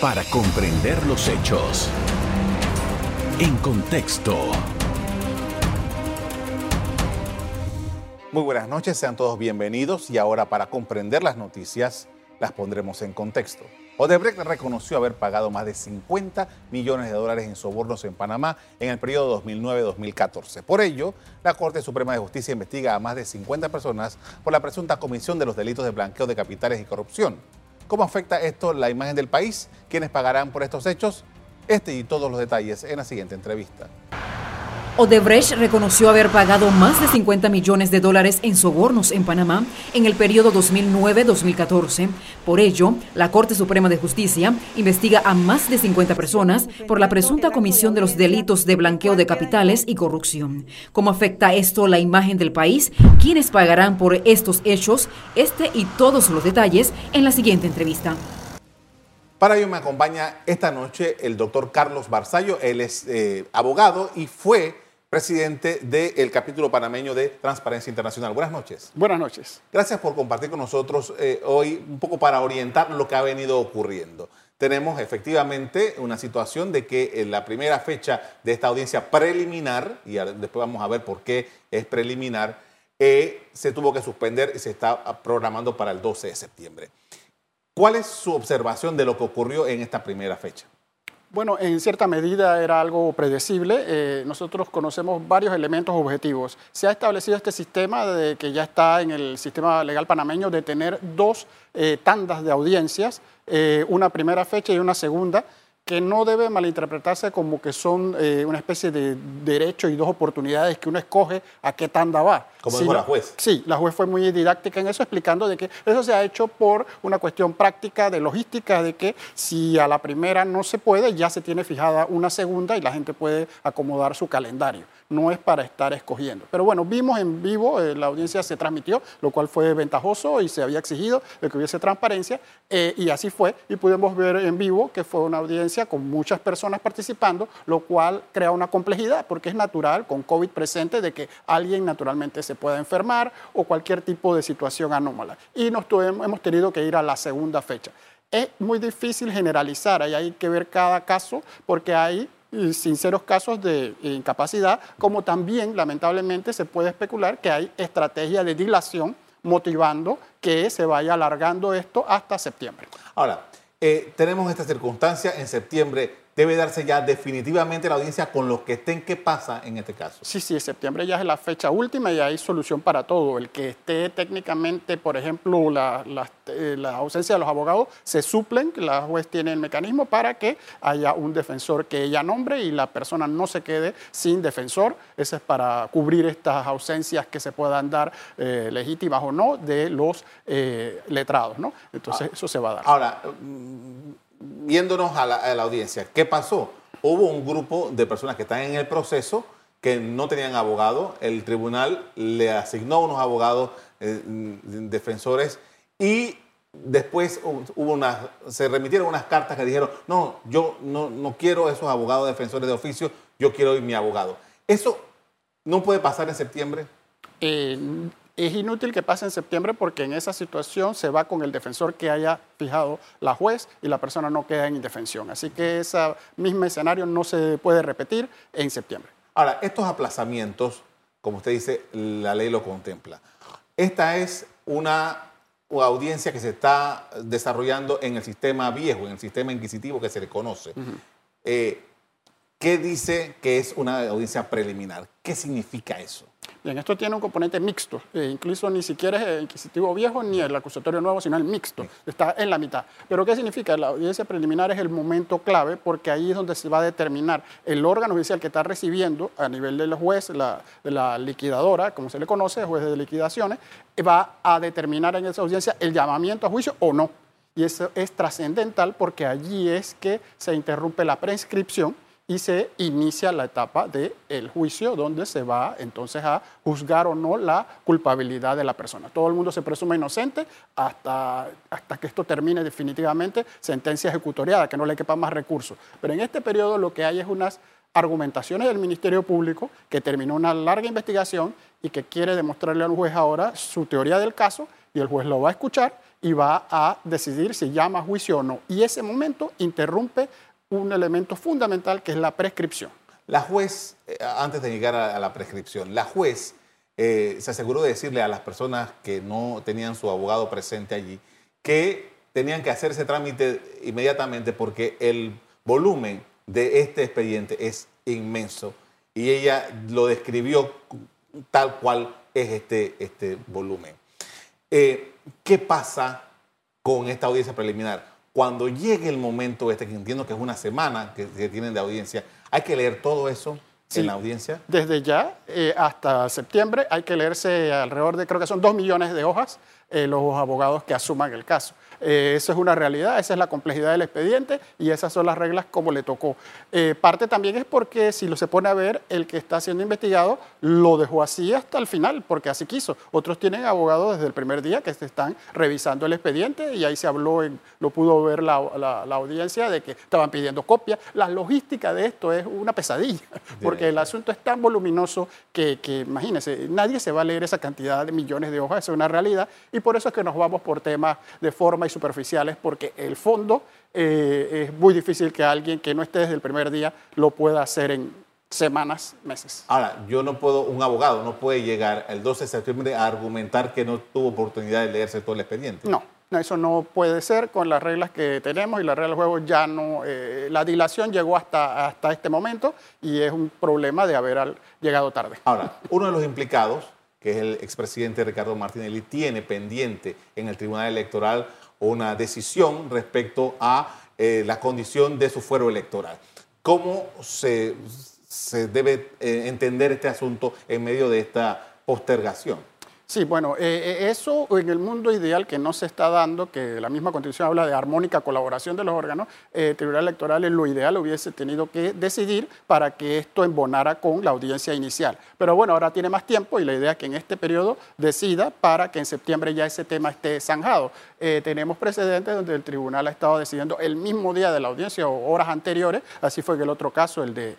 para comprender los hechos. En contexto. Muy buenas noches, sean todos bienvenidos y ahora para comprender las noticias las pondremos en contexto. Odebrecht reconoció haber pagado más de 50 millones de dólares en sobornos en Panamá en el periodo 2009-2014. Por ello, la Corte Suprema de Justicia investiga a más de 50 personas por la presunta comisión de los delitos de blanqueo de capitales y corrupción. ¿Cómo afecta esto la imagen del país? ¿Quiénes pagarán por estos hechos? Este y todos los detalles en la siguiente entrevista. Odebrecht reconoció haber pagado más de 50 millones de dólares en sobornos en Panamá en el periodo 2009-2014. Por ello, la Corte Suprema de Justicia investiga a más de 50 personas por la presunta comisión de los delitos de blanqueo de capitales y corrupción. ¿Cómo afecta esto la imagen del país? ¿Quiénes pagarán por estos hechos? Este y todos los detalles en la siguiente entrevista. Para ello me acompaña esta noche el doctor Carlos Barzallo. Él es eh, abogado y fue presidente del capítulo panameño de Transparencia Internacional. Buenas noches. Buenas noches. Gracias por compartir con nosotros eh, hoy un poco para orientar lo que ha venido ocurriendo. Tenemos efectivamente una situación de que en la primera fecha de esta audiencia preliminar, y después vamos a ver por qué es preliminar, eh, se tuvo que suspender y se está programando para el 12 de septiembre. ¿Cuál es su observación de lo que ocurrió en esta primera fecha? Bueno, en cierta medida era algo predecible. Eh, nosotros conocemos varios elementos objetivos. Se ha establecido este sistema de, que ya está en el sistema legal panameño de tener dos eh, tandas de audiencias, eh, una primera fecha y una segunda que no debe malinterpretarse como que son eh, una especie de derecho y dos oportunidades que uno escoge a qué tanda va. Como dijo la juez. Sí, la juez fue muy didáctica en eso, explicando de que eso se ha hecho por una cuestión práctica de logística, de que si a la primera no se puede, ya se tiene fijada una segunda y la gente puede acomodar su calendario no es para estar escogiendo. Pero bueno, vimos en vivo, eh, la audiencia se transmitió, lo cual fue ventajoso y se había exigido de que hubiese transparencia, eh, y así fue, y pudimos ver en vivo que fue una audiencia con muchas personas participando, lo cual crea una complejidad, porque es natural, con COVID presente, de que alguien naturalmente se pueda enfermar o cualquier tipo de situación anómala. Y nos hemos tenido que ir a la segunda fecha. Es muy difícil generalizar, ahí hay que ver cada caso, porque hay sinceros casos de incapacidad, como también lamentablemente se puede especular que hay estrategia de dilación motivando que se vaya alargando esto hasta septiembre. Ahora, eh, tenemos esta circunstancia en septiembre debe darse ya definitivamente la audiencia con los que estén. ¿Qué pasa en este caso? Sí, sí, septiembre ya es la fecha última y hay solución para todo. El que esté técnicamente, por ejemplo, la, eh, ausencia de los abogados, se suplen, la juez tiene el mecanismo para que haya un defensor que ella nombre y la persona no se quede sin defensor. Ese es para cubrir estas ausencias que se puedan dar eh, legítimas o no de los eh, letrados, ¿no? Entonces, ah. eso se va a dar. Ahora, viéndonos a la, audiencia, ¿qué pasó? Hubo un grupo de personas que están en el proceso que no tenían abogado, el tribunal le asignó unos abogados eh, defensores y después hubo una, se remitieron unas cartas que dijeron, no, yo no, no quiero esos abogados defensores de oficio, yo quiero mi abogado. ¿Eso no puede pasar en septiembre? Eh, es inútil que pase en septiembre porque en esa situación se va con el defensor que haya fijado la juez y la persona no queda en indefensión. Así que ese mismo escenario no se puede repetir en septiembre. Ahora, estos aplazamientos, como usted dice, la ley lo contempla. Esta es una, audiencia que se está desarrollando en el sistema viejo, en el sistema inquisitivo que se le conoce. Eh, ¿Qué dice que es una audiencia preliminar? ¿Qué significa eso? Bien, esto tiene un componente mixto, eh, incluso ni siquiera es el inquisitivo viejo ni el acusatorio nuevo, sino el mixto, está en la mitad. ¿Pero qué significa? La audiencia preliminar es el momento clave porque ahí es donde se va a determinar el órgano judicial que está recibiendo a nivel del juez, la, de la liquidadora, como se le conoce, juez de liquidaciones, va a determinar en esa audiencia el llamamiento a juicio o no. Y eso es trascendental porque allí es que se interrumpe la prescripción y se inicia la etapa del juicio donde se va entonces a juzgar o no la culpabilidad de la persona. Todo el mundo se presume inocente hasta, hasta que esto termine definitivamente sentencia ejecutoriada, que no le quepa más recursos. Pero en este periodo lo que hay es unas argumentaciones del Ministerio Público que terminó una larga investigación y que quiere demostrarle al juez ahora su teoría del caso y el juez lo va a escuchar y va a decidir si llama a juicio o no. Y ese momento interrumpe un elemento fundamental que es la prescripción. La juez, eh, antes de llegar a, la prescripción, la juez eh, se aseguró de decirle a las personas que no tenían su abogado presente allí que tenían que hacer ese trámite inmediatamente porque el volumen de este expediente es inmenso y ella lo describió tal cual es este, este volumen. Eh, ¿Qué pasa con esta audiencia preliminar? Cuando llegue el momento este, que entiendo que es una semana que, tienen de audiencia, ¿hay que leer todo eso en la audiencia? Desde ya eh, hasta septiembre hay que leerse alrededor de, creo que son dos millones de hojas, eh, los abogados que asuman el caso. Eh, eso es una realidad, esa es la complejidad del expediente y esas son las reglas como le tocó. Eh, parte también es porque si lo se pone a ver, el que está siendo investigado lo dejó así hasta el final, porque así quiso. Otros tienen abogados desde el primer día que se están revisando el expediente y ahí se habló, en, lo pudo ver la, audiencia de que estaban pidiendo copias. La logística de esto es una pesadilla, porque el asunto es tan voluminoso que, que imagínense, nadie se va a leer esa cantidad de millones de hojas, es una realidad y por eso es que nos vamos por temas de forma superficiales porque el fondo eh, es muy difícil que alguien que no esté desde el primer día lo pueda hacer en semanas, meses. Ahora, yo no puedo, un abogado no puede llegar el 12 de septiembre a argumentar que no tuvo oportunidad de leerse todo el expediente. No, eso no puede ser con las reglas que tenemos y las reglas del juego ya no. Eh, la dilación llegó hasta, hasta este momento y es un problema de haber llegado tarde. Ahora, uno de los implicados, que es el expresidente Ricardo Martinelli, tiene pendiente en el Tribunal Electoral una decisión respecto a eh, la condición de su fuero electoral. ¿Cómo se, debe eh, entender este asunto en medio de esta postergación? Sí, bueno, eh, eh, eso en el mundo ideal que no se está dando, que la misma Constitución habla de armónica colaboración de los órganos, eh, Tribunal Electoral en lo ideal hubiese tenido que decidir para que esto embonara con la audiencia inicial. Pero bueno, ahora tiene más tiempo y la idea es que en este periodo decida para que en septiembre ya ese tema esté zanjado. tenemos precedentes donde el tribunal ha estado decidiendo el mismo día de la audiencia o horas anteriores, así fue en el otro caso, el de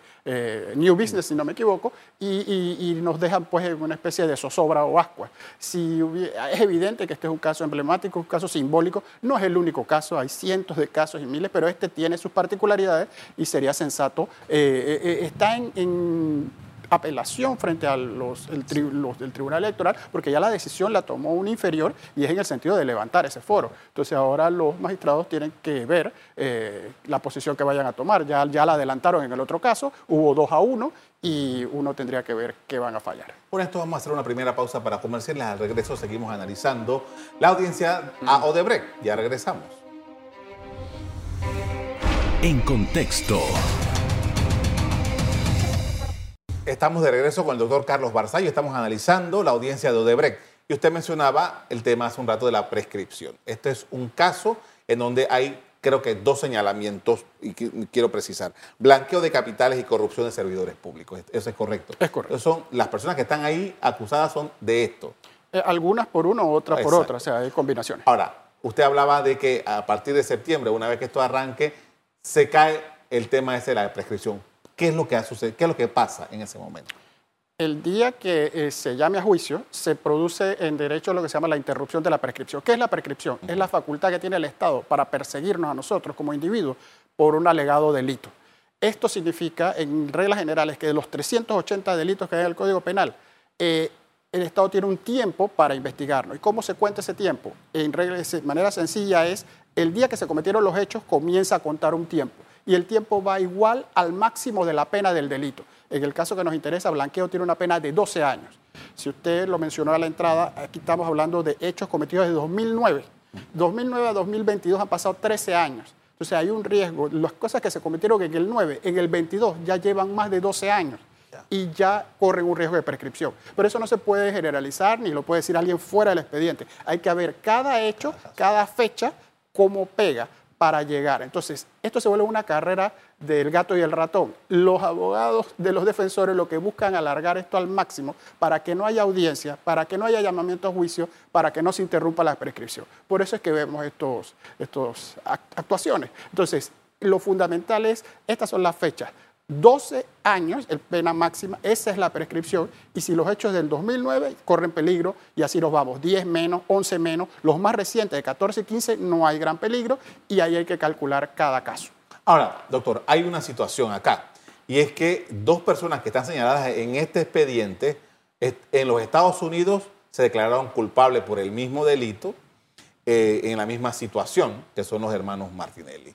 New Business, si no me equivoco, y, y nos dejan pues en una especie de zozobra o ascua. Es evidente que este es un caso emblemático, un caso simbólico, no es el único caso, hay cientos de casos y miles, pero este tiene sus particularidades y sería sensato. Eh, eh, eh, está en apelación frente a los, el del Tribunal Electoral, porque ya la decisión la tomó un inferior y es en el sentido de levantar ese foro. Entonces ahora los magistrados tienen que ver eh, la posición que vayan a tomar. Ya, ya la adelantaron en el otro caso, hubo dos a uno y uno tendría que ver qué van a fallar. Por esto vamos a hacer una primera pausa para comerciales. Al regreso seguimos analizando la audiencia a Odebrecht. Ya regresamos. En contexto. Estamos de regreso con el doctor Carlos Barzay. Estamos analizando la audiencia de Odebrecht. Y usted mencionaba el tema hace un rato de la prescripción. Este es un caso en donde hay, creo que, dos señalamientos, y quiero precisar. Blanqueo de capitales y corrupción de servidores públicos. Eso es correcto. Es correcto. son, las personas que están ahí acusadas son de esto. Eh, algunas por uno, otras por otra. O sea, hay combinaciones. Ahora, usted hablaba de que a partir de septiembre, una vez que esto arranque, se cae el tema ese de la prescripción. ¿Qué es lo que ha sucedido? ¿Qué es lo que pasa en ese momento? El día que eh, se llame a juicio, se produce en derecho lo que se llama la interrupción de la prescripción. ¿Qué es la prescripción? Es la facultad que tiene el Estado para perseguirnos a nosotros como individuos por un alegado delito. Esto significa, en reglas generales, que de los 380 delitos que hay en el Código Penal, eh, el Estado tiene un tiempo para investigarnos. ¿Y cómo se cuenta ese tiempo? En de manera sencilla es, el día que se cometieron los hechos comienza a contar un tiempo y el tiempo va igual al máximo de la pena del delito. En el caso que nos interesa, Blanqueo tiene una pena de 12 años. Si usted lo mencionó a la entrada, aquí estamos hablando de hechos cometidos desde 2009. 2009 a 2022 han pasado 13 años. Entonces hay un riesgo. Las cosas que se cometieron en el 9, en el 22 ya llevan más de 12 años y ya corren un riesgo de prescripción. Pero eso no se puede generalizar ni lo puede decir alguien fuera del expediente. Hay que ver cada hecho, cada fecha, cómo pega para llegar. Entonces, esto se vuelve una carrera del gato y el ratón. Los abogados de los defensores lo que buscan alargar esto al máximo para que no haya audiencia, para que no haya llamamiento a juicio, para que no se interrumpa la prescripción. Por eso es que vemos estas estos actuaciones. Entonces, lo fundamental es, estas son las fechas. 12 años, el pena máxima, esa es la prescripción, y si los hechos del 2009 corren peligro, y así los vamos, 10 menos, 11 menos, los más recientes de 14 y 15 no hay gran peligro, y ahí hay que calcular cada caso. Ahora, doctor, hay una situación acá, y es que dos personas que están señaladas en este expediente, en los Estados Unidos se declararon culpables por el mismo delito, eh, en la misma situación, que son los hermanos Martinelli.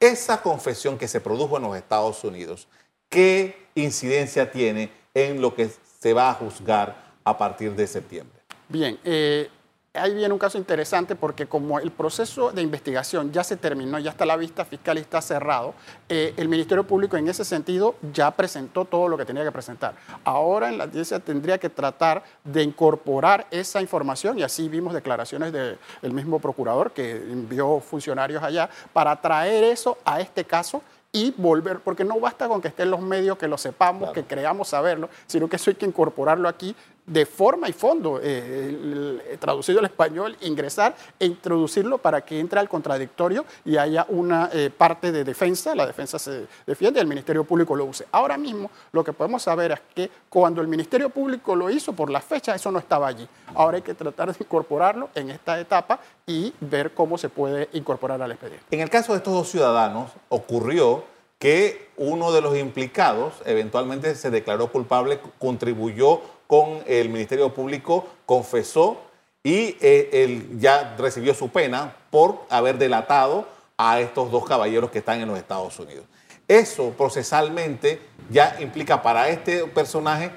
Esa confesión que se produjo en los Estados Unidos, ¿qué incidencia tiene en lo que se va a juzgar a partir de septiembre? Bien, eh, ahí viene un caso interesante porque como el proceso de investigación ya se terminó, ya está la vista fiscal y está cerrado, eh, el Ministerio Público en ese sentido ya presentó todo lo que tenía que presentar. Ahora en la audiencia tendría que tratar de incorporar esa información y así vimos declaraciones del mismo procurador que envió funcionarios allá para traer eso a este caso y volver, porque no basta con que estén los medios, que lo sepamos, que creamos saberlo, sino que eso hay que incorporarlo aquí de forma y fondo, eh, traducido al español, ingresar e introducirlo para que entre al contradictorio y haya una eh, parte de defensa, la defensa se defiende y el Ministerio Público lo use. Ahora mismo lo que podemos saber es que cuando el Ministerio Público lo hizo por la fecha, eso no estaba allí. Ahora hay que tratar de incorporarlo en esta etapa y ver cómo se puede incorporar al expediente. En el caso de estos dos ciudadanos, ocurrió que uno de los implicados eventualmente se declaró culpable, contribuyó con el Ministerio Público, confesó y eh, él ya recibió su pena por haber delatado a estos dos caballeros que están en los Estados Unidos. Eso procesalmente ya implica para este personaje,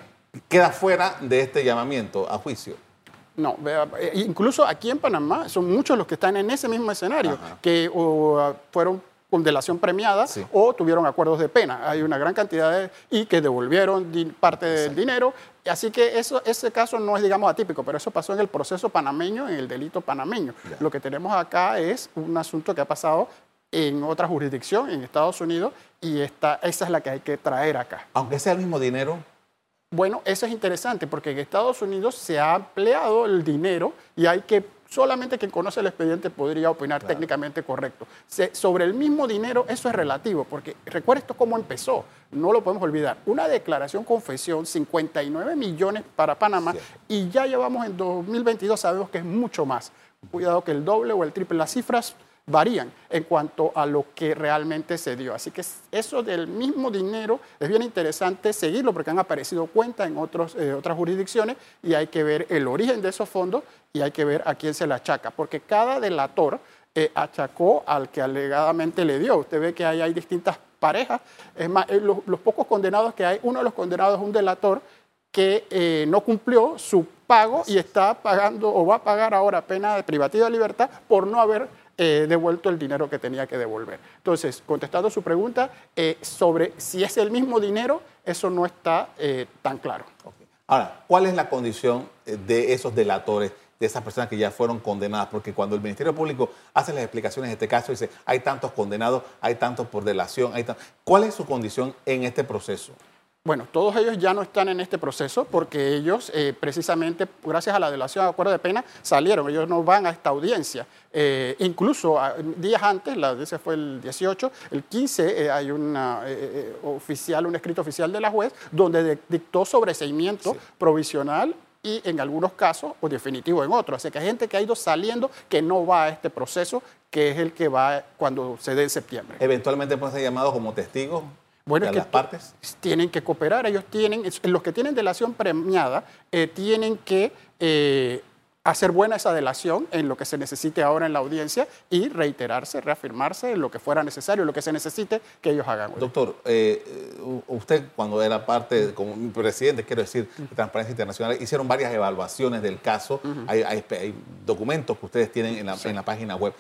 queda fuera de este llamamiento a juicio. No, eh, incluso aquí en Panamá son muchos los que están en ese mismo escenario, que fueron con delación premiada o tuvieron acuerdos de pena. Hay una gran cantidad de, y que devolvieron parte del dinero. Así que eso, ese caso no es, digamos, atípico, pero eso pasó en el proceso panameño, en el delito panameño. Lo que tenemos acá es un asunto que ha pasado en otra jurisdicción, en Estados Unidos, y esta, esa es la que hay que traer acá. Aunque sea el mismo dinero. Bueno, eso es interesante porque en Estados Unidos se ha empleado el dinero y hay que solamente quien conoce el expediente podría opinar técnicamente correcto. sobre el mismo dinero, eso es relativo, porque recuerda esto cómo empezó, no lo podemos olvidar. Una declaración confesión, 59 millones para Panamá, y ya llevamos en 2022, sabemos que es mucho más. Cuidado que el doble o el triple, las cifras varían en cuanto a lo que realmente se dio. Así que eso del mismo dinero es bien interesante seguirlo porque han aparecido cuentas en otros, eh, otras jurisdicciones y hay que ver el origen de esos fondos y hay que ver a quién se le achaca, porque cada delator eh, achacó al que alegadamente le dio. Usted ve que ahí hay distintas parejas. Es más, eh, los, pocos condenados que hay, uno de los condenados es un delator que no cumplió su pago y está pagando o va a pagar ahora pena de privativa de libertad por no haber eh, devuelto el dinero que tenía que devolver. Entonces, contestando su pregunta, eh, sobre si es el mismo dinero, eso no está eh, tan claro. Ahora, ¿cuál es la condición de esos delatores? De esas personas que ya fueron condenadas, porque cuando el Ministerio Público hace las explicaciones de este caso, dice, hay tantos condenados, hay tantos por delación, hay ¿cuál es su condición en este proceso? Bueno, todos ellos ya no están en este proceso porque ellos, eh, precisamente, gracias a la delación de acuerdo de pena, salieron. Ellos no van a esta audiencia. Eh, incluso días antes, la audiencia fue el 18, el 15 eh, hay una, oficial, un escrito oficial de la juez donde dictó sobreseimiento provisional y en algunos casos, o definitivo en otros. Así que hay gente que ha ido saliendo que no va a este proceso, que es el que va cuando se dé en septiembre. Eventualmente pueden ser llamados como testigos bueno, que las partes? tienen que cooperar, ellos tienen, los que tienen delación premiada, eh, tienen que eh, hacer buena esa delación en lo que se necesite ahora en la audiencia y reiterarse, reafirmarse en lo que fuera necesario, lo que se necesite que ellos hagan. Doctor, eh, usted cuando era parte, como presidente, quiero decir, de Transparencia Internacional, hicieron varias evaluaciones del caso, hay, documentos que ustedes tienen en la, en la página web.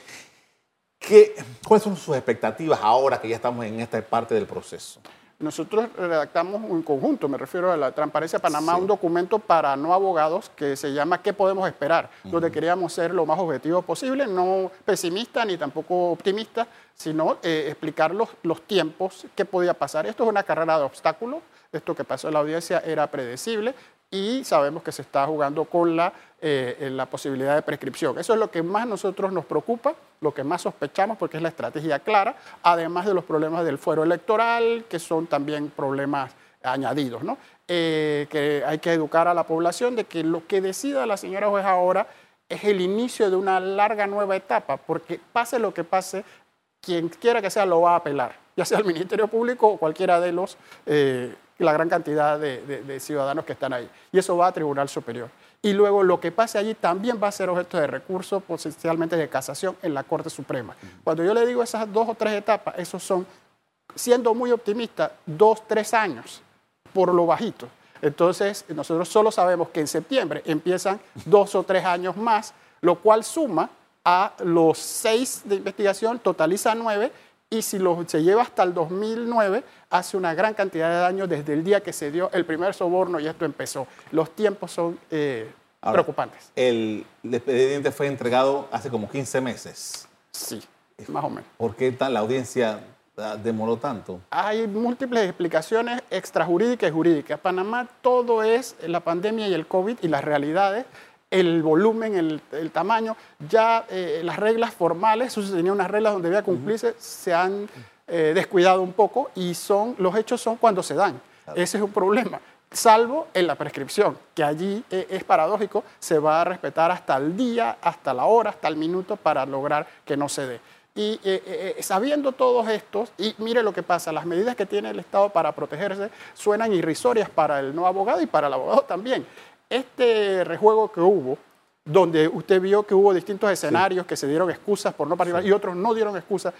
¿Cuáles son sus expectativas ahora que ya estamos en esta parte del proceso? Nosotros redactamos un conjunto, me refiero a la Transparencia Panamá, un documento para no abogados que se llama ¿Qué podemos esperar? Donde queríamos ser lo más objetivos posible, no pesimista ni tampoco optimista, sino eh, explicar los, los tiempos, qué podía pasar. Esto es una carrera de obstáculos, esto que pasó en la audiencia era predecible, y sabemos que se está jugando con la, eh, la posibilidad de prescripción. Eso es lo que más nosotros nos preocupa, lo que más sospechamos porque es la estrategia clara, además de los problemas del fuero electoral, que son también problemas añadidos, ¿no? Eh, que hay que educar a la población de que lo que decida la señora juez ahora es el inicio de una larga nueva etapa, porque pase lo que pase, quien quiera que sea lo va a apelar, ya sea el Ministerio Público o cualquiera de los eh, la gran cantidad de, ciudadanos que están ahí. Y eso va a Tribunal Superior. Y luego lo que pase allí también va a ser objeto de recurso, potencialmente de casación en la Corte Suprema. Cuando yo le digo esas dos o tres etapas, esos son, siendo muy optimista, dos, tres años por lo bajito. Entonces, nosotros solo sabemos que en septiembre empiezan dos o tres años más, lo cual suma a los seis de investigación, totaliza nueve, y si lo, se lleva hasta el 2009, hace una gran cantidad de daño desde el día que se dio el primer soborno y esto empezó. Los tiempos son eh, preocupantes. El expediente fue entregado hace como 15 meses. Sí, más o menos. ¿Por qué la audiencia ah, demoró tanto? Hay múltiples explicaciones extrajurídicas y jurídicas. Panamá todo es la pandemia y el COVID y las realidades el volumen, el, tamaño, ya eh, las reglas formales, eso tenía unas reglas donde debía cumplirse, se han eh, descuidado un poco y son, los hechos son cuando se dan. Ese es un problema. Salvo en la prescripción, que allí eh, es paradójico, se va a respetar hasta el día, hasta la hora, hasta el minuto para lograr que no se dé. Y sabiendo todos estos, y mire lo que pasa, las medidas que tiene el Estado para protegerse suenan irrisorias para el no abogado y para el abogado también este rejuego que hubo, donde usted vio que hubo distintos escenarios que se dieron excusas por no participar y otros no dieron excusas,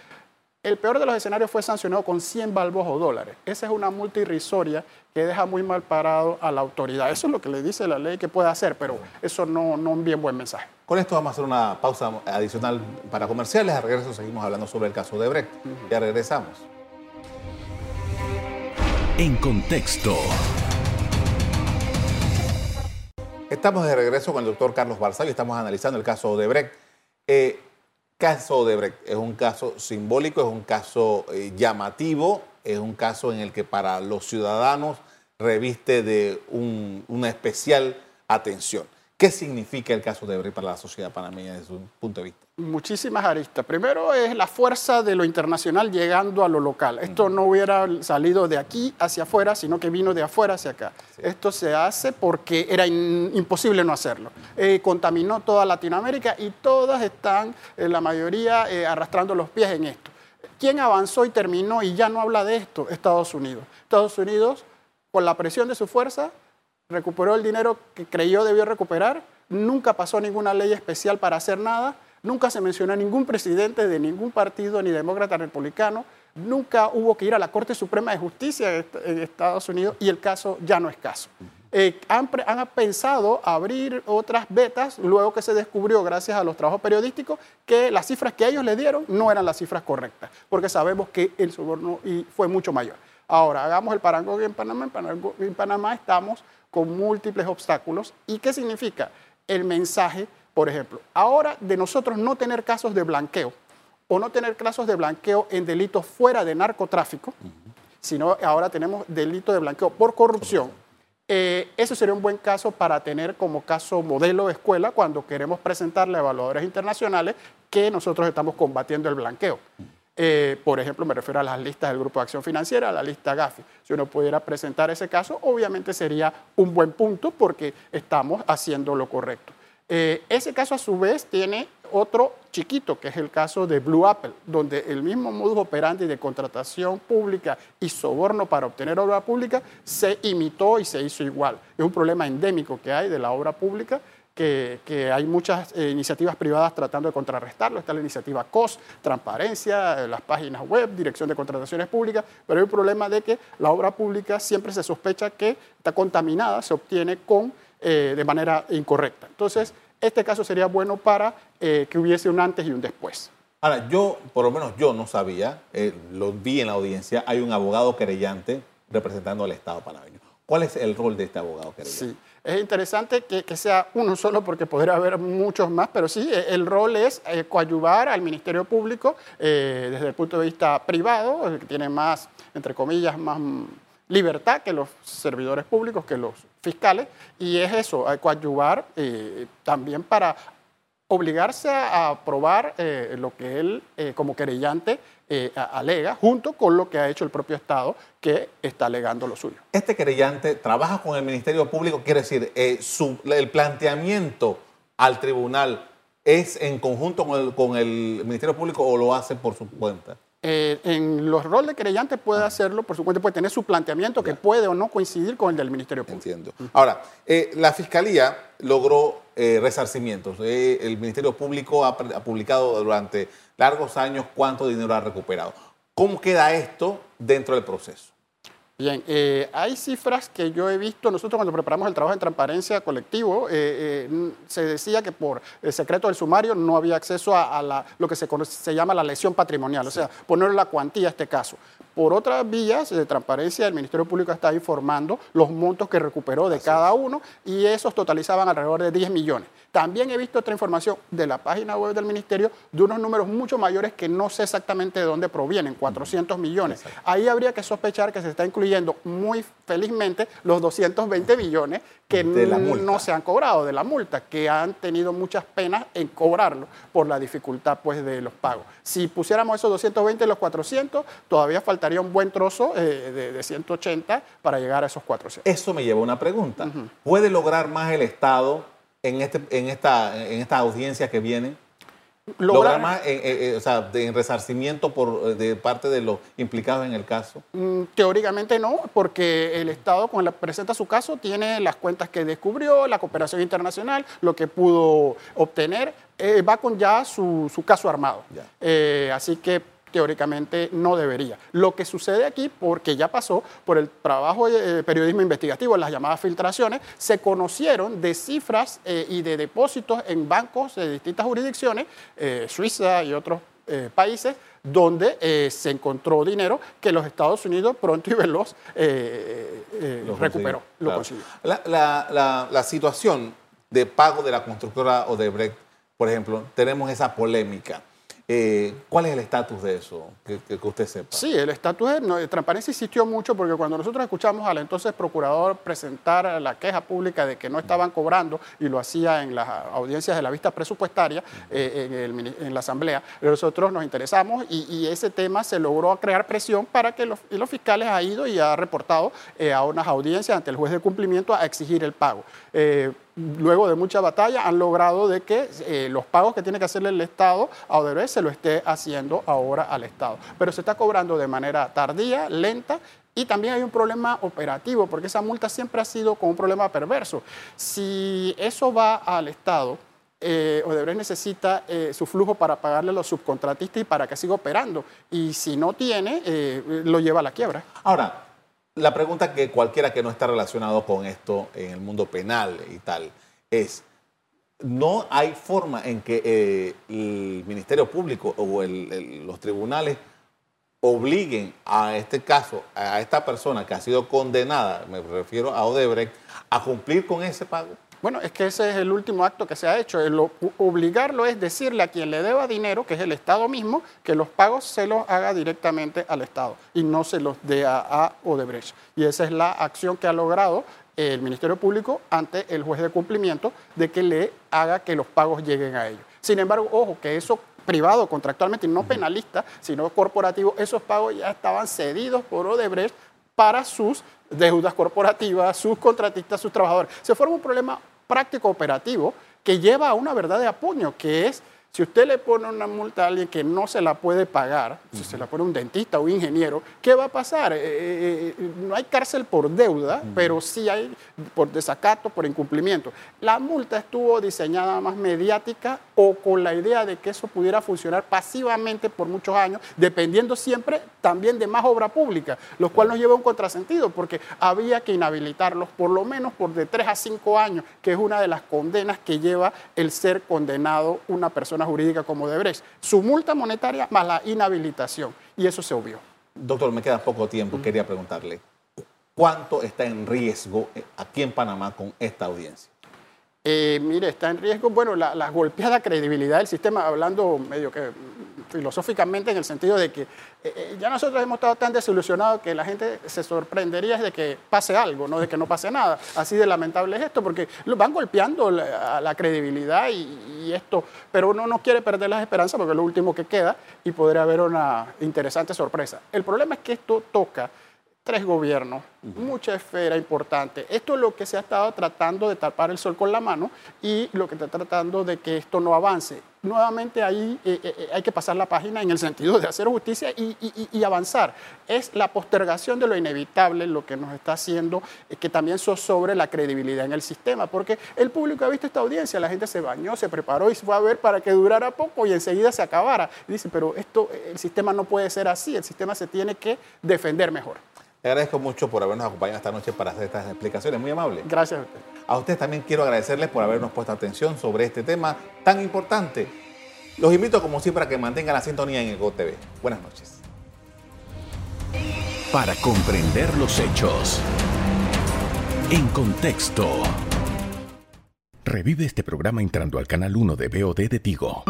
el peor de los escenarios fue sancionado con 100 balbos o dólares. Esa es una multa irrisoria que deja muy mal parado a la autoridad. Eso es lo que le dice la ley que puede hacer, pero eso no, no un bien buen mensaje. Con esto vamos a hacer una pausa adicional para comerciales. A regreso seguimos hablando sobre el caso de Brecht. Ya regresamos. En contexto. Estamos de regreso con el doctor Carlos Barzal y estamos analizando el caso Odebrecht. Eh, caso Odebrecht es un caso simbólico, es un caso eh, llamativo, es un caso en el que para los ciudadanos reviste de una especial atención. ¿Qué significa el caso de para la sociedad panameña desde su punto de vista? Muchísimas aristas. Primero es la fuerza de lo internacional llegando a lo local. Esto no hubiera salido de aquí hacia afuera, sino que vino de afuera hacia acá. Esto se hace porque era imposible no hacerlo. Eh, contaminó toda Latinoamérica y todas están, eh, la mayoría, eh, arrastrando los pies en esto. ¿Quién avanzó y terminó y ya no habla de esto? Estados Unidos. Estados Unidos, con la presión de su fuerza, recuperó el dinero que creyó debió recuperar, nunca pasó ninguna ley especial para hacer nada, nunca se mencionó a ningún presidente de ningún partido, ni demócrata ni republicano, nunca hubo que ir a la Corte Suprema de Justicia en Estados Unidos y el caso ya no es caso. Eh, han, pensado abrir otras betas luego que se descubrió, gracias a los trabajos periodísticos, que las cifras que ellos le dieron no eran las cifras correctas, porque sabemos que el soborno fue mucho mayor. Ahora, hagamos el parangón en Panamá. en Panamá estamos con múltiples obstáculos. ¿Y qué significa? El mensaje, por ejemplo, ahora de nosotros no tener casos de blanqueo o no tener casos de blanqueo en delitos fuera de narcotráfico, sino ahora tenemos delito de blanqueo por corrupción. Eh, eso sería un buen caso para tener como caso modelo de escuela cuando queremos presentarle a evaluadores internacionales que nosotros estamos combatiendo el blanqueo. Eh, por ejemplo, me refiero a las listas del Grupo de Acción Financiera, a la lista GAFI. Si uno pudiera presentar ese caso, obviamente sería un buen punto porque estamos haciendo lo correcto. Eh, ese caso, a su vez, tiene otro chiquito, que es el caso de Blue Apple, donde el mismo modus operandi de contratación pública y soborno para obtener obra pública se imitó y se hizo igual. Es un problema endémico que hay de la obra pública que, hay muchas eh, iniciativas privadas tratando de contrarrestarlo. Está la iniciativa COS, transparencia, eh, las páginas web, dirección de contrataciones públicas, pero hay un problema de que la obra pública siempre se sospecha que está contaminada, se obtiene con, de manera incorrecta. Entonces, este caso sería bueno para que hubiese un antes y un después. Ahora, yo, por lo menos yo no sabía, lo vi en la audiencia, hay un abogado querellante representando al Estado panameño. ¿Cuál es el rol de este abogado querellante? Sí. Es interesante que, sea uno solo porque podría haber muchos más, pero sí, eh, el rol es eh, coadyuvar al Ministerio Público eh, desde el punto de vista privado, que tiene más, entre comillas, más libertad que los servidores públicos, que los fiscales, y es eso, coadyuvar eh, también para obligarse a aprobar eh, lo que él eh, como querellante alega, junto con lo que ha hecho el propio Estado, que está alegando lo suyo. Este querellante trabaja con el Ministerio Público, quiere decir, el planteamiento al tribunal es en conjunto con el, Ministerio Público o lo hace por su cuenta? Eh, en los roles de querellante puede hacerlo, por su cuenta, puede tener su planteamiento que puede o no coincidir con el del Ministerio Público. Entiendo. Ahora, eh, la Fiscalía logró eh, resarcimientos. el Ministerio Público ha, publicado durante largos años cuánto dinero ha recuperado. ¿Cómo queda esto dentro del proceso? Bien, eh, hay cifras que yo he visto, nosotros cuando preparamos el trabajo en transparencia colectivo, eh, eh, se decía que por el secreto del sumario no había acceso a, lo que se, se, llama la lesión patrimonial, o sea, poner la cuantía a este caso. Por otras vías de transparencia, el Ministerio Público está informando los montos que recuperó de cada uno y esos totalizaban alrededor de 10 millones. También he visto otra información de la página web del Ministerio de unos números mucho mayores que no sé exactamente de dónde provienen, 400 millones. Ahí habría que sospechar que se está incluyendo muy felizmente los 220 millones que no se han cobrado de la multa, que han tenido muchas penas en cobrarlo por la dificultad pues, de los pagos. Si pusiéramos esos 220 y los 400, todavía faltaría un buen trozo eh, de, 180 para llegar a esos 400. Eso me lleva a una pregunta. ¿Puede lograr más el Estado en, este, en, esta, en esta audiencia que viene? lograr, más en, eh, eh, en resarcimiento por, de parte de los implicados en el caso? Mm, teóricamente no, porque el Estado, cuando presenta su caso, tiene las cuentas que descubrió, la cooperación internacional, lo que pudo obtener, eh, va con ya su, su caso armado. así que teóricamente no debería. Lo que sucede aquí, porque ya pasó por el trabajo de periodismo investigativo, las llamadas filtraciones, se conocieron de cifras eh, y de depósitos en bancos de distintas jurisdicciones, eh, Suiza y otros eh, países, donde se encontró dinero que los Estados Unidos pronto y veloz recuperó, lo consiguió. La, la situación de pago de la constructora Odebrecht, por ejemplo, tenemos esa polémica eh, ¿Cuál es el estatus de eso? Que, usted sepa. Sí, el estatus de, transparencia insistió mucho porque cuando nosotros escuchamos al entonces procurador presentar la queja pública de que no estaban cobrando y lo hacía en las audiencias de la vista presupuestaria eh, en, la Asamblea, nosotros nos interesamos y, ese tema se logró crear presión para que los, los fiscales ha ido y ha reportado eh, a unas audiencias ante el juez de cumplimiento a exigir el pago luego de mucha batalla, han logrado de que eh, los pagos que tiene que hacerle el Estado a Odebrecht se lo esté haciendo ahora al Estado. Pero se está cobrando de manera tardía, lenta y también hay un problema operativo, porque esa multa siempre ha sido como un problema perverso. Si eso va al Estado, eh, Odebrecht necesita eh, su flujo para pagarle a los subcontratistas y para que siga operando. Y si no tiene, lo lleva a la quiebra. Ahora, la pregunta que cualquiera que no está relacionado con esto en el mundo penal y tal es, ¿no hay forma en que eh, el Ministerio Público o los tribunales obliguen a este caso, a esta persona que ha sido condenada, me refiero a Odebrecht, a cumplir con ese pago? Bueno, es que ese es el último acto que se ha hecho. obligarlo es decirle a quien le deba dinero, que es el Estado mismo, que los pagos se los haga directamente al Estado y no se los dé a, Odebrecht. Y esa es la acción que ha logrado el Ministerio Público ante el juez de cumplimiento de que le haga que los pagos lleguen a ellos. Sin embargo, ojo, que eso privado contractualmente, no penalista, sino corporativo, esos pagos ya estaban cedidos por Odebrecht para sus deudas corporativas, sus contratistas, sus trabajadores. Se forma un problema práctico operativo que lleva a una verdad de apuño, que es si usted le pone una multa a alguien que no se la puede pagar, si se la pone un dentista o un ingeniero, ¿qué va a pasar? Eh, eh, eh, no hay cárcel por deuda, pero sí hay por desacato, por incumplimiento. La multa estuvo diseñada más mediática o con la idea de que eso pudiera funcionar pasivamente por muchos años, dependiendo siempre también de más obra pública, lo cual nos lleva a un contrasentido, porque había que inhabilitarlos por lo menos por de tres a cinco años, que es una de las condenas que lleva el ser condenado una persona jurídica como Debrecht. Su multa monetaria más la inhabilitación. Y eso se obvió. Doctor, me queda poco tiempo. Quería preguntarle, ¿cuánto está en riesgo eh, aquí en Panamá con esta audiencia? Eh, mire, está en riesgo, bueno, la, golpeada credibilidad del sistema, hablando medio que filosóficamente en el sentido de que eh, eh, ya nosotros hemos estado tan desilusionados que la gente se sorprendería de que pase algo, no de que no pase nada. Así de lamentable es esto, porque van golpeando la, la credibilidad y, esto, pero uno no quiere perder las esperanzas porque es lo último que queda y podría haber una interesante sorpresa. El problema es que esto toca tres gobiernos, mucha esfera importante. Esto es lo que se ha estado tratando de tapar el sol con la mano y lo que está tratando de que esto no avance. Nuevamente ahí eh, eh, eh, hay que pasar la página en el sentido de hacer justicia y, y, avanzar. Es la postergación de lo inevitable lo que nos está haciendo que también sobre la credibilidad en el sistema, porque el público ha visto esta audiencia, la gente se bañó, se preparó y se fue a ver para que durara poco y enseguida se acabara. dice, pero esto, el sistema no puede ser así, el sistema se tiene que defender mejor. Le agradezco mucho por habernos acompañado esta noche para hacer estas explicaciones. Muy amable. Gracias a usted. A ustedes también quiero agradecerles por habernos puesto atención sobre este tema tan importante. Los invito, como siempre, a que mantengan la sintonía en Ego TV. Buenas noches. Para comprender los hechos. En contexto. Revive este programa entrando al canal 1 de BOD de Tigo.